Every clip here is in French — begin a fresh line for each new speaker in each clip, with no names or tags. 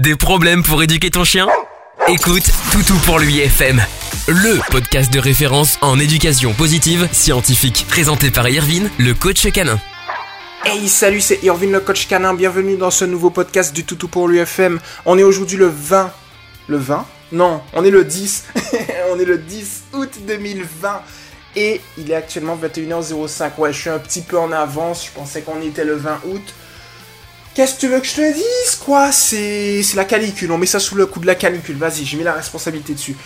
Des problèmes pour éduquer ton chien? Écoute Toutou pour lui FM, le podcast de référence en éducation positive scientifique, présenté par Irvine, le coach canin.
Hey, salut, c'est Irvine le coach canin. Bienvenue dans ce nouveau podcast du Toutou pour l'UFM. On est aujourd'hui le 20. Le 20 Non, on est le 10. on est le 10 août 2020. Et il est actuellement 21h05. Ouais, je suis un petit peu en avance. Je pensais qu'on était le 20 août. Qu'est-ce que tu veux que je te dise, quoi? C'est la canicule, on met ça sous le coup de la canicule. Vas-y, j'ai mis la responsabilité dessus.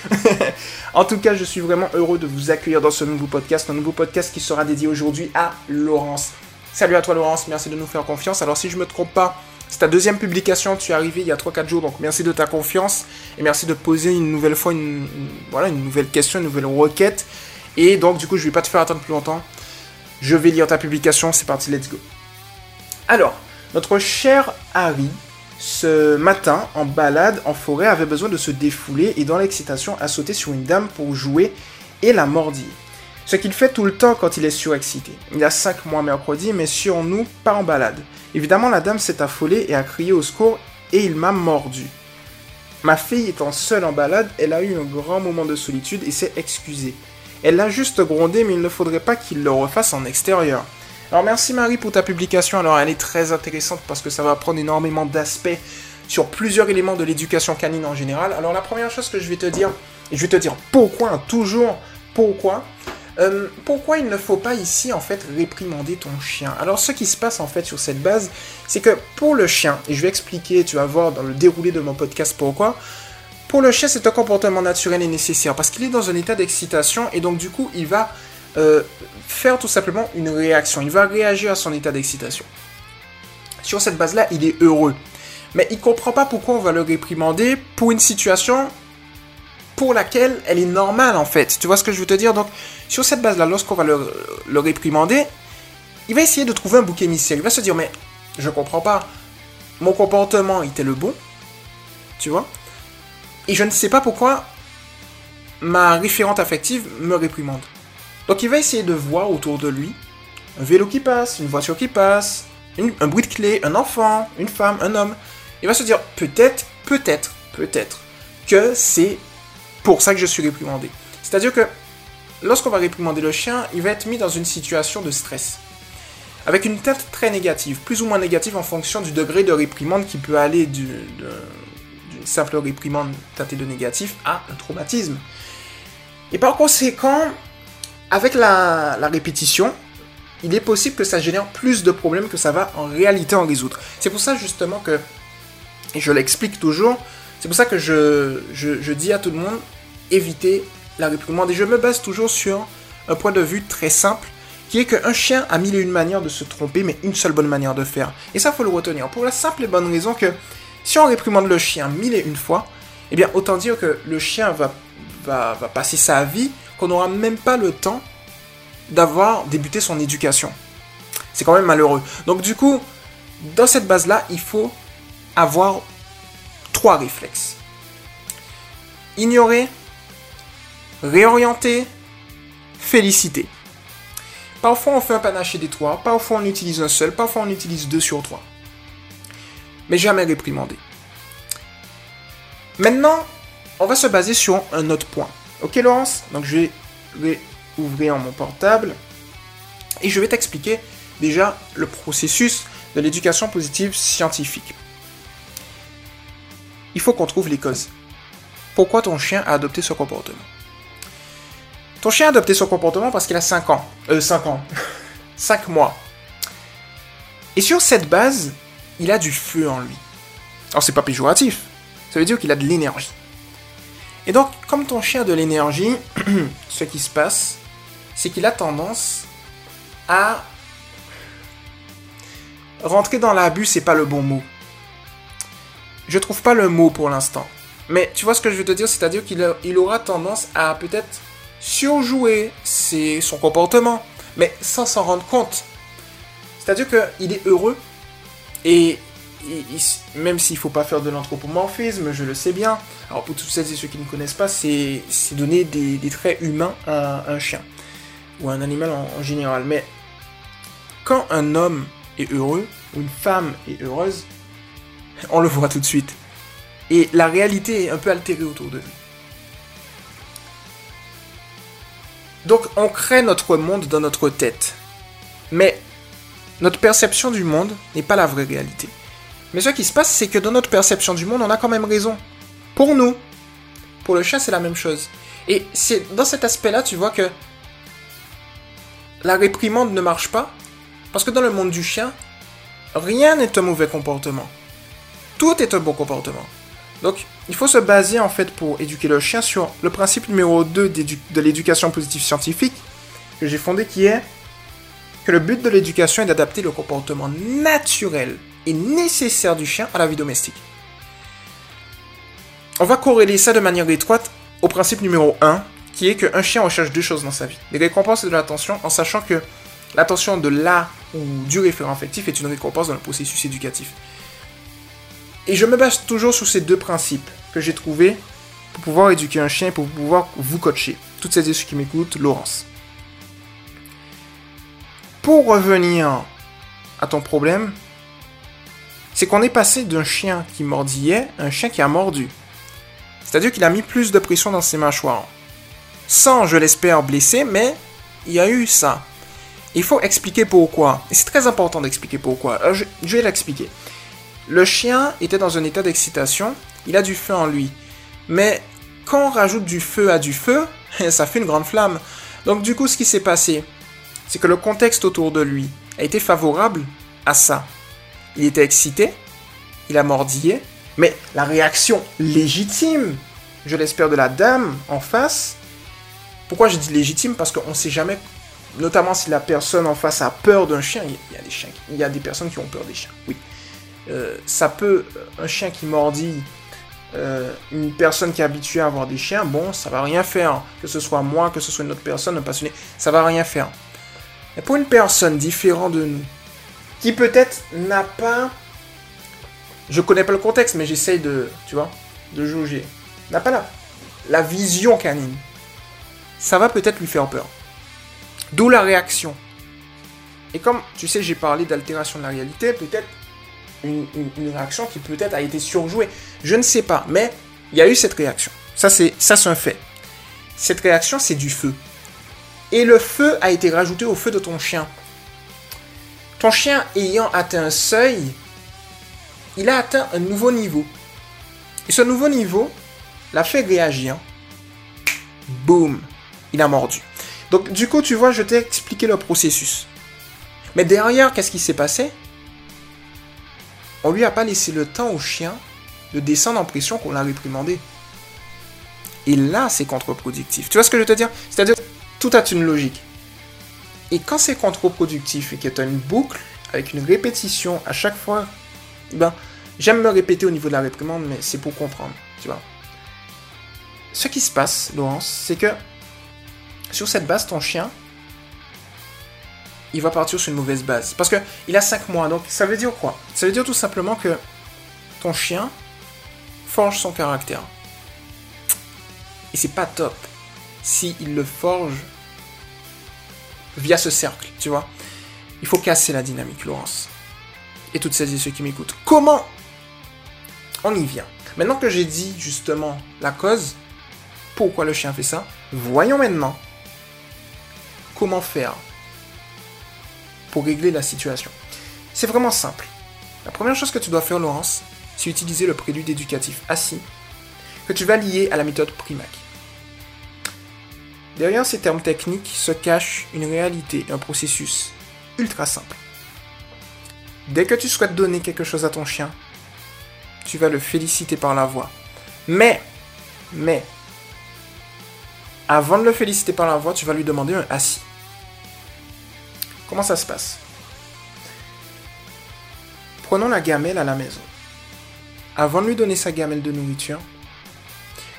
en tout cas, je suis vraiment heureux de vous accueillir dans ce nouveau podcast, un nouveau podcast qui sera dédié aujourd'hui à Laurence. Salut à toi Laurence, merci de nous faire confiance. Alors si je me trompe pas, c'est ta deuxième publication, tu es arrivé il y a 3-4 jours, donc merci de ta confiance et merci de poser une nouvelle fois une, une nouvelle question, une nouvelle requête. Et donc du coup, je vais pas te faire attendre plus longtemps. Je vais lire ta publication, c'est parti, let's go. Alors, notre cher Harry, ce matin, en balade en forêt, avait besoin de se défouler et dans l'excitation a sauté sur une dame pour jouer et la mordit. Ce qu'il fait tout le temps quand il est surexcité. Il y a 5 mois mercredi, mais sur nous, pas en balade. Évidemment, la dame s'est affolée et a crié au secours et il m'a mordu. Ma fille étant seule en balade, elle a eu un grand moment de solitude et s'est excusée. Elle l'a juste grondé, mais il ne faudrait pas qu'il le refasse en extérieur. Alors merci Marie pour ta publication. Alors elle est très intéressante parce que ça va prendre énormément d'aspects sur plusieurs éléments de l'éducation canine en général. Alors la première chose que je vais te dire, et je vais te dire pourquoi, toujours pourquoi, euh, pourquoi il ne faut pas ici en fait réprimander ton chien Alors ce qui se passe en fait sur cette base, c'est que pour le chien, et je vais expliquer, tu vas voir dans le déroulé de mon podcast pourquoi, pour le chien c'est un comportement naturel et nécessaire parce qu'il est dans un état d'excitation et donc du coup il va euh, faire tout simplement une réaction. Il va réagir à son état d'excitation. Sur cette base-là, il est heureux. Mais il ne comprend pas pourquoi on va le réprimander pour une situation pour laquelle elle est normale en fait. Tu vois ce que je veux te dire? Donc, sur cette base-là, lorsqu'on va le, réprimander, il va essayer de trouver un bouc émissaire. Il va se dire, mais je comprends pas. Mon comportement était le bon. Tu vois? Et je ne sais pas pourquoi ma référente affective me réprimande. Donc il va essayer de voir autour de lui un vélo qui passe, une voiture qui passe, un bruit de clé, un enfant, une femme, un homme. Il va se dire peut-être, peut-être, peut-être que c'est pour ça que je suis réprimandé. C'est-à-dire que lorsqu'on va réprimander le chien, il va être mis dans une situation de stress. Avec une tête très négative, plus ou moins négative en fonction du degré de réprimande qui peut aller d'une simple réprimande teintée de négatif à un traumatisme. Et par conséquent, avec la, répétition, il est possible que ça génère plus de problèmes que ça va en réalité en résoudre. C'est pour ça justement que, et je l'explique toujours, c'est pour ça que je, dis à tout le monde, évitez la réprimande. Et je me base toujours sur un point de vue très simple, qui est qu'un chien a mille et une manières de se tromper, mais une seule bonne manière de faire. Et ça, faut le retenir. Pour la simple et bonne raison que si on réprimande le chien mille et une fois, eh bien, autant dire que le chien va, va, va passer sa vie n'aura même pas le temps d'avoir débuté son éducation. C'est quand même malheureux. Donc du coup, dans cette base-là, il faut avoir trois réflexes. Ignorer, réorienter, féliciter. Parfois on fait un panaché des trois, parfois on utilise un seul, parfois on utilise deux sur trois. Mais jamais réprimander. Maintenant, on va se baser sur un autre point. Ok Laurence Donc je vais ouvrir mon portable et je vais t'expliquer déjà le processus de l'éducation positive scientifique. Il faut qu'on trouve les causes. Pourquoi ton chien a adopté ce comportement? Ton chien a adopté ce comportement parce qu'il a 5 ans. Euh, 5 ans. 5 mois. Et sur cette base, il a du feu en lui. Alors c'est pas péjoratif. Ça veut dire qu'il a de l'énergie. Et donc, comme ton chien de l'énergie, ce qui se passe, c'est qu'il a tendance à rentrer dans l'abus, c'est pas le bon mot. Je trouve pas le mot pour l'instant. Mais tu vois ce que je veux te dire, c'est-à-dire qu'il aura tendance à peut-être surjouer son comportement, mais sans s'en rendre compte. C'est-à-dire qu'il est heureux et même s'il faut pas faire de l'anthropomorphisme, je le sais bien. Alors pour toutes celles et ceux qui ne connaissent pas, c'est donner des, traits humains à un chien ou à un animal en, général. Mais quand un homme est heureux ou une femme est heureuse, on le voit tout de suite. Et la réalité est un peu altérée autour de lui. Donc on crée notre monde dans notre tête. Mais notre perception du monde n'est pas la vraie réalité. Mais ce qui se passe, c'est que dans notre perception du monde, on a quand même raison. Pour nous. Pour le chien, c'est la même chose. Et c'est dans cet aspect-là, tu vois que la réprimande ne marche pas. Parce que dans le monde du chien, rien n'est un mauvais comportement. Tout est un bon comportement. Donc, il faut se baser en fait pour éduquer le chien sur le principe numéro 2 de l'éducation positive scientifique que j'ai fondé qui est que le but de l'éducation est d'adapter le comportement naturel nécessaire du chien à la vie domestique. On va corréler ça de manière étroite au principe numéro 1 qui est qu'un chien recherche deux choses dans sa vie. Des récompenses et de l'attention en sachant que l'attention de la ou du référent affectif est une récompense dans le processus éducatif. Et je me base toujours sur ces deux principes que j'ai trouvés pour pouvoir éduquer un chien et pour pouvoir vous coacher. Toutes celles et ceux qui m'écoutent, Laurence. Pour revenir à ton problème, c'est qu'on est passé d'un chien qui mordillait à un chien qui a mordu. C'est-à-dire qu'il a mis plus de pression dans ses mâchoires. Sans, je l'espère, blesser, mais il y a eu ça. Il faut expliquer pourquoi. Et c'est très important d'expliquer pourquoi. je vais l'expliquer. Le chien était dans un état d'excitation, il a du feu en lui. Mais quand on rajoute du feu à du feu, ça fait une grande flamme. Donc du coup, ce qui s'est passé, c'est que le contexte autour de lui a été favorable à ça. Il était excité, il a mordillé, mais la réaction légitime, je l'espère, de la dame en face. Pourquoi je dis légitime? Parce qu'on ne sait jamais, notamment si la personne en face a peur d'un chien. Il y a des chiens, il y a des personnes qui ont peur des chiens. Oui. Euh, ça peut, un chien qui mordit euh, une personne qui est habituée à avoir des chiens, bon, ça va rien faire. Que ce soit moi, que ce soit une autre personne, un passionné, ça va rien faire. Mais pour une personne différente de nous, qui peut-être n'a pas, je connais pas le contexte, mais j'essaye de, tu vois, de juger, n'a pas la, la vision canine, ça va peut-être lui faire peur. D'où la réaction. Et comme tu sais, j'ai parlé d'altération de la réalité, peut-être une, réaction qui peut-être a été surjouée. Je ne sais pas, mais il y a eu cette réaction. Ça, c'est ça, c'est un fait. Cette réaction, c'est du feu. Et le feu a été rajouté au feu de ton chien. Ton chien ayant atteint un seuil, il a atteint un nouveau niveau. Et ce nouveau niveau l'a fait réagir. Boum, il a mordu. Donc du coup, tu vois, je t'ai expliqué le processus. Mais derrière, qu'est-ce qui s'est passé? On lui a pas laissé le temps au chien de descendre en pression qu'on l'a réprimandé. Et là, c'est contre-productif. Tu vois ce que je veux te dire? C'est-à-dire, tout a une logique. Et quand c'est contre-productif et que tu as une boucle avec une répétition à chaque fois, ben, j'aime me répéter au niveau de la réprimande, mais c'est pour comprendre, tu vois. Ce qui se passe, Laurence, c'est que sur cette base, ton chien, il va partir sur une mauvaise base. Parce que il a 5 mois, donc ça veut dire quoi? Ça veut dire tout simplement que ton chien forge son caractère. Et c'est pas top si le forge via ce cercle, tu vois. Il faut casser la dynamique, Laurence. Et toutes celles et ceux qui m'écoutent. Comment on y vient? Maintenant que j'ai dit justement la cause, pourquoi le chien fait ça, voyons maintenant comment faire pour régler la situation. C'est vraiment simple. La première chose que tu dois faire, Laurence, c'est utiliser le prélude éducatif assis, que tu vas lier à la méthode Primac. Derrière ces termes techniques se cache une réalité, un processus ultra simple. Dès que tu souhaites donner quelque chose à ton chien, tu vas le féliciter par la voix. Mais, mais, avant de le féliciter par la voix, tu vas lui demander un assis. Comment ça se passe? Prenons la gamelle à la maison. Avant de lui donner sa gamelle de nourriture,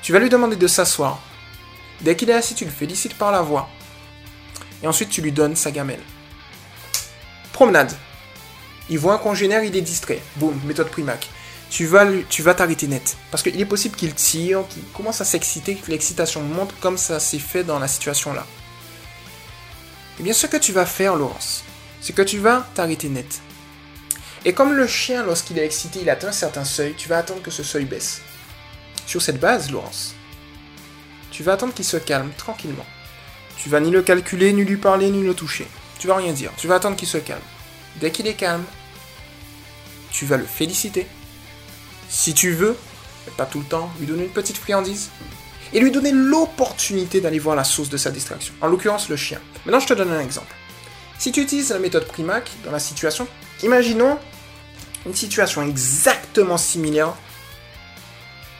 tu vas lui demander de s'asseoir. Dès qu'il est assis, tu le félicites par la voix. Et ensuite, tu lui donnes sa gamelle. Promenade. Il voit un congénère, il est distrait. Boum, méthode Primac. Tu vas, tu vas t'arrêter net. Parce qu'il est possible qu'il tire, qu'il commence à s'exciter, que l'excitation monte comme ça s'est fait dans la situation là. Eh bien, ce que tu vas faire, Laurence, c'est que tu vas t'arrêter net. Et comme le chien, lorsqu'il est excité, il atteint un certain seuil, tu vas attendre que ce seuil baisse. Sur cette base, Laurence, tu vas attendre qu'il se calme tranquillement. Tu vas ni le calculer, ni lui parler, ni le toucher. Tu vas rien dire. Tu vas attendre qu'il se calme. Dès qu'il est calme, tu vas le féliciter. Si tu veux, mais pas tout le temps, lui donner une petite friandise. Et lui donner l'opportunité d'aller voir la source de sa distraction. En l'occurrence, le chien. Maintenant, je te donne un exemple. Si tu utilises la méthode Primac dans la situation, imaginons une situation exactement similaire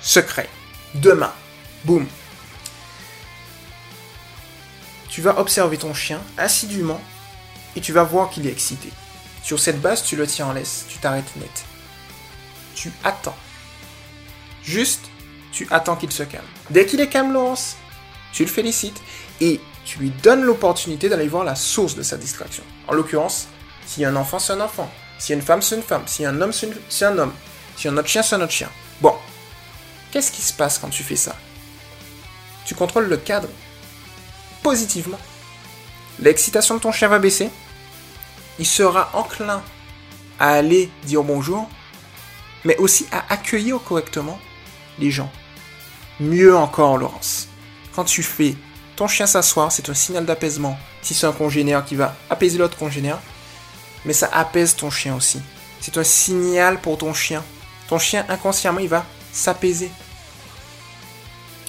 secret. Demain. Boum. Tu vas observer ton chien assidûment et tu vas voir qu'il est excité. Sur cette base, tu le tiens en laisse, tu t'arrêtes net. Tu attends. Juste, tu attends qu'il se calme. Dès qu'il est calme, Laurence, tu le félicites et tu lui donnes l'opportunité d'aller voir la source de sa distraction. En l'occurrence, a un enfant, c'est un enfant. A une femme, c'est une femme. A un homme, c'est un homme. A un autre chien, c'est un autre chien. Bon. Qu'est-ce qui se passe quand tu fais ça? Tu contrôles le cadre positivement. L'excitation de ton chien va baisser. Il sera enclin à aller dire bonjour, mais aussi à accueillir correctement les gens. Mieux encore, Laurence, quand tu fais ton chien s'asseoir, c'est un signal d'apaisement. Si c'est un congénère qui va apaiser l'autre congénère, mais ça apaise ton chien aussi. C'est un signal pour ton chien. Ton chien, inconsciemment, il va s'apaiser.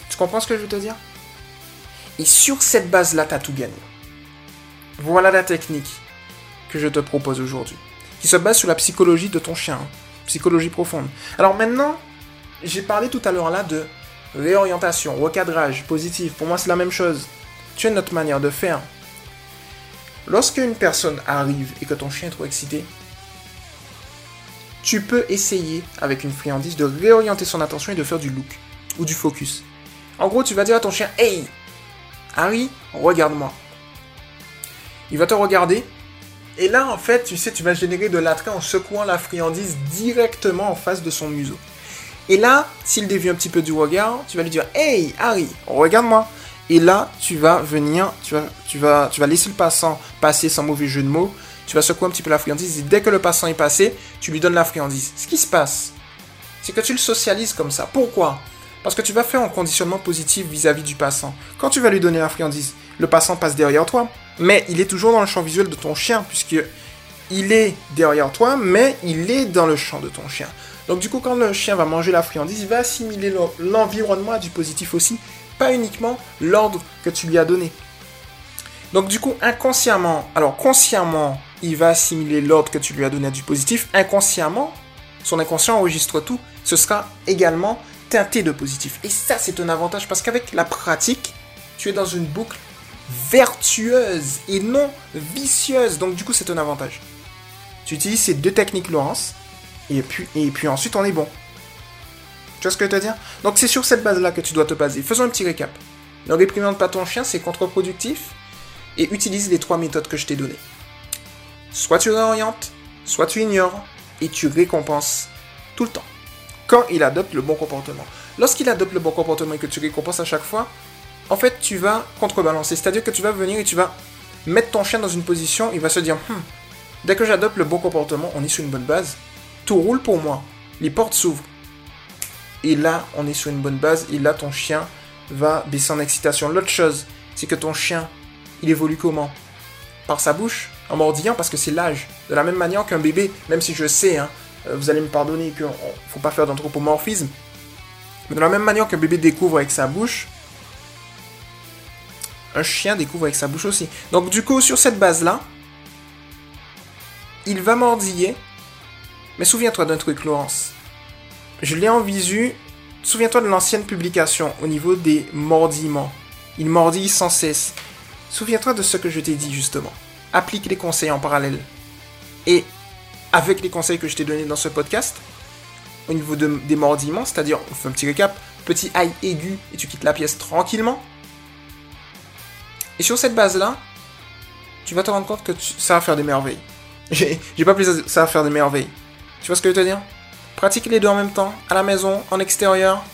Tu comprends ce que je veux te dire? Et sur cette base-là, tu as tout gagné. Voilà la technique que je te propose aujourd'hui, qui se base sur la psychologie de ton chien, hein. psychologie profonde. Alors maintenant, j'ai parlé tout à l'heure là de réorientation, recadrage, positif. Pour moi, c'est la même chose. Tu as une autre manière de faire. Lorsque une personne arrive et que ton chien est trop excité, tu peux essayer, avec une friandise, de réorienter son attention et de faire du look ou du focus. En gros, tu vas dire à ton chien Hey Harry, regarde-moi. Il va te regarder. Et là, en fait, tu sais, tu vas générer de l'attrait en secouant la friandise directement en face de son museau. Et là, s'il dévie un petit peu du regard, tu vas lui dire Hey Harry, regarde-moi. Et là, tu vas venir, tu vas, tu, vas, tu vas laisser le passant passer sans mauvais jeu de mots. Tu vas secouer un petit peu la friandise. Et dès que le passant est passé, tu lui donnes la friandise. Ce qui se passe, c'est que tu le socialises comme ça. Pourquoi? Parce que tu vas faire un conditionnement positif vis-à-vis du passant. Quand tu vas lui donner la friandise, le passant passe derrière toi. Mais il est toujours dans le champ visuel de ton chien, puisque il est derrière toi, mais il est dans le champ de ton chien. Donc du coup, quand le chien va manger la friandise, il va assimiler l'environnement à du positif aussi, pas uniquement l'ordre que tu lui as donné. Donc du coup, inconsciemment, alors consciemment, il va assimiler l'ordre que tu lui as donné à du positif. Inconsciemment, son inconscient enregistre tout. Ce sera également teinté de positif. Et ça, c'est un avantage parce qu'avec la pratique, tu es dans une boucle vertueuse et non vicieuse. Donc du coup, c'est un avantage. Tu utilises ces deux techniques, Laurence, et puis, ensuite on est bon. Tu vois ce que je veux te dire? Donc c'est sur cette base-là que tu dois te baser. Faisons un petit récap. Ne réprimente pas ton chien, c'est contre-productif. Et utilise les trois méthodes que je t'ai données. Soit tu réorientes, soit tu ignores, et tu récompenses tout le temps. Quand il adopte le bon comportement. Lorsqu'il adopte le bon comportement et que tu récompenses à chaque fois, en fait, tu vas contrebalancer. C'est-à-dire que tu vas venir et tu vas mettre ton chien dans une position, il va se dire, hmm, dès que j'adopte le bon comportement, on est sur une bonne base, tout roule pour moi. Les portes s'ouvrent. Et là, on est sur une bonne base. Et là, ton chien va baisser en excitation. L'autre chose, c'est que ton chien, il évolue comment? Par sa bouche, en mordillant, parce que c'est l'âge. De la même manière qu'un bébé, même si je sais, hein, vous allez me pardonner qu'il ne faut pas faire d'anthropomorphisme. Mais de la même manière qu'un bébé découvre avec sa bouche, un chien découvre avec sa bouche aussi. Donc du coup, sur cette base-là, il va mordiller mais souviens-toi d'un truc, Laurence. Je l'ai en visu. Souviens-toi de l'ancienne publication au niveau des mordillements. Il mordille sans cesse. Souviens-toi de ce que je t'ai dit justement. Applique les conseils en parallèle. Et avec les conseils que je t'ai donnés dans ce podcast, au niveau des mordillements, c'est-à-dire, on fait un petit récap, petit aïe aigu et tu quittes la pièce tranquillement. Et sur cette base-là, tu vas te rendre compte que ça va faire des merveilles. J'ai pas plus ça va faire des merveilles. Tu vois ce que je veux te dire? Pratique les deux en même temps, à la maison, en extérieur,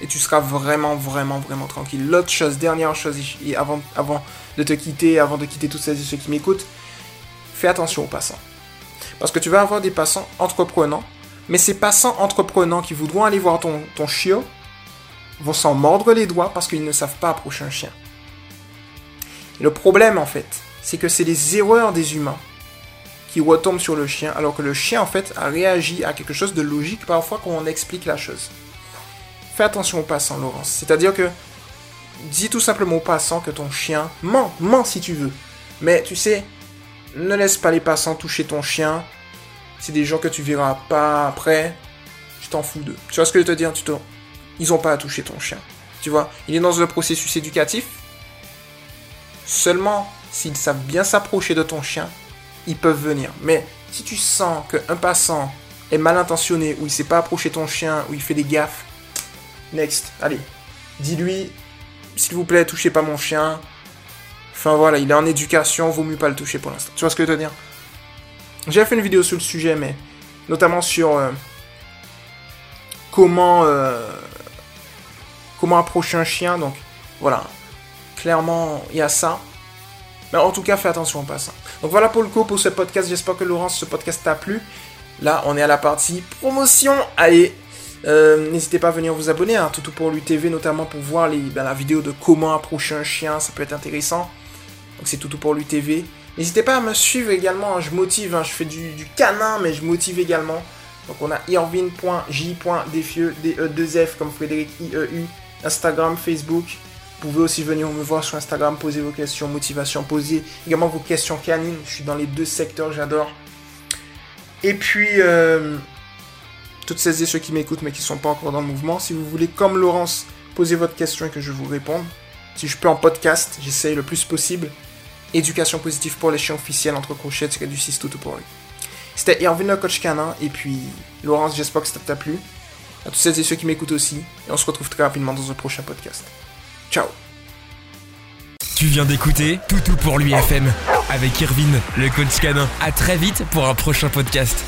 et tu seras vraiment, vraiment, vraiment tranquille. L'autre chose, dernière chose, avant, avant de te quitter, avant de quitter toutes celles et ceux qui m'écoutent, fais attention aux passants. Parce que tu vas avoir des passants entreprenants, mais ces passants entreprenants qui voudront aller voir ton, ton chiot vont s'en mordre les doigts parce qu'ils ne savent pas approcher un chien. le problème, en fait, c'est que c'est les erreurs des humains qui retombent sur le chien, alors que le chien, en fait, a réagi à quelque chose de logique parfois quand on explique la chose. Fais attention aux passants, Laurence. C'est-à-dire que dis tout simplement aux passants que ton chien ment, ment si tu veux. Mais tu sais, ne laisse pas les passants toucher ton chien. C'est des gens que tu verras pas après. Tu t'en fous d'eux. Tu vois ce que je veux te dire tu te... Ils ont pas à toucher ton chien. Tu vois, il est dans un processus éducatif. Seulement s'ils savent bien s'approcher de ton chien, ils peuvent venir. Mais si tu sens qu'un passant est mal intentionné, ou il sait pas approcher ton chien, ou il fait des gaffes, next, allez, dis-lui, s'il vous plaît, touchez pas mon chien. Enfin voilà, il est en éducation, vaut mieux pas le toucher pour l'instant. Tu vois ce que je veux dire? J'ai fait une vidéo sur le sujet, mais notamment sur euh, comment euh, comment approcher un chien. Donc voilà, clairement il y a ça. Mais en tout cas, fais attention en passant. Donc voilà pour le coup pour ce podcast. J'espère que Laurence, ce podcast t'a plu. Là, on est à la partie promotion. Allez, euh, n'hésitez pas à venir vous abonner à hein, pour lui TV, notamment pour voir ben, la vidéo de comment approcher un chien. Ça peut être intéressant. Donc c'est Toutou pour lui TV. N'hésitez pas à me suivre également. Hein, je motive. Hein, je fais du, canin, mais je motive également. Donc on a irvin.j.defieux, D-E-2-F comme Frédéric I-E-U. Instagram, Facebook. Vous pouvez aussi venir me voir sur Instagram, poser vos questions, motivation, poser également vos questions canines. Je suis dans les deux secteurs, j'adore. Et puis, euh, toutes celles et ceux qui m'écoutent mais qui ne sont pas encore dans le mouvement, si vous voulez, comme Laurence, poser votre question et que je vous réponde. Si je peux en podcast, j'essaye le plus possible. Éducation positive pour les chiens officiels entre crochets, c'est du 6 tout pour lui. C'était Irvin le coach canin, et puis Laurence, j'espère que ça t'a plu. À toutes celles et ceux qui m'écoutent aussi, et on se retrouve très rapidement dans un prochain podcast. Ciao
Tu viens d'écouter Toutou pour lui FM avec Irvine, le coach canin. À très vite pour un prochain podcast.